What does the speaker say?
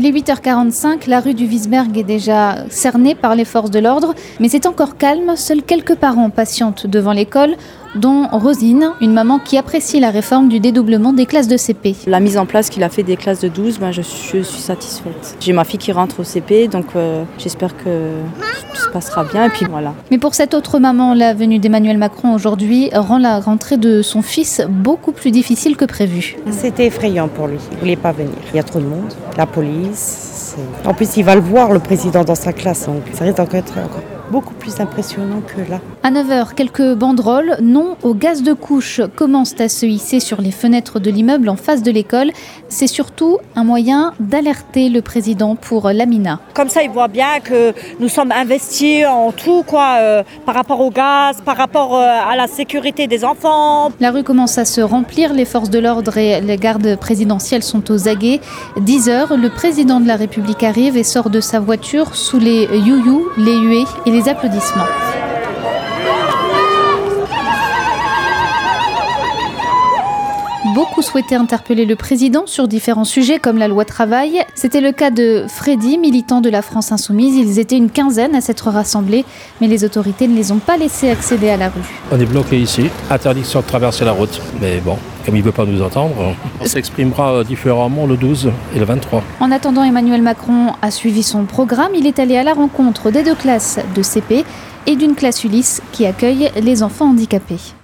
Il est 8h45, la rue du Wiesberg est déjà cernée par les forces de l'ordre, mais c'est encore calme, seuls quelques parents patientent devant l'école, dont Rosine, une maman qui apprécie la réforme du dédoublement des classes de CP. La mise en place qu'il a fait des classes de 12, ben je, suis, satisfaite. J'ai ma fille qui rentre au CP, donc euh, j'espère que se passera bien, et puis voilà. Mais pour cette autre maman, la venue d'Emmanuel Macron aujourd'hui rend la rentrée de son fils beaucoup plus difficile que prévu. C'était effrayant pour lui, il ne voulait pas venir. Il y a trop de monde, la police. En plus, il va le voir, le président, dans sa classe, donc ça risque d'être encore beaucoup plus impressionnant que là. À 9h, quelques banderoles non au gaz de couche commencent à se hisser sur les fenêtres de l'immeuble en face de l'école. C'est surtout un moyen d'alerter le président pour l'Amina. Comme ça, il voit bien que nous sommes investis en tout, quoi, euh, par rapport au gaz, par rapport euh, à la sécurité des enfants. La rue commence à se remplir, les forces de l'ordre et les gardes présidentielles sont aux aguets. 10 heures, le président de la République arrive et sort de sa voiture sous les you-you, les huées et les applaudissements. Beaucoup souhaitaient interpeller le président sur différents sujets comme la loi travail. C'était le cas de Freddy, militant de la France insoumise. Ils étaient une quinzaine à s'être rassemblés, mais les autorités ne les ont pas laissés accéder à la rue. On est bloqué ici, interdiction de traverser la route. Mais bon, comme il ne veut pas nous entendre, on s'exprimera différemment le 12 et le 23. En attendant, Emmanuel Macron a suivi son programme. Il est allé à la rencontre des deux classes de CP et d'une classe Ulysse qui accueille les enfants handicapés.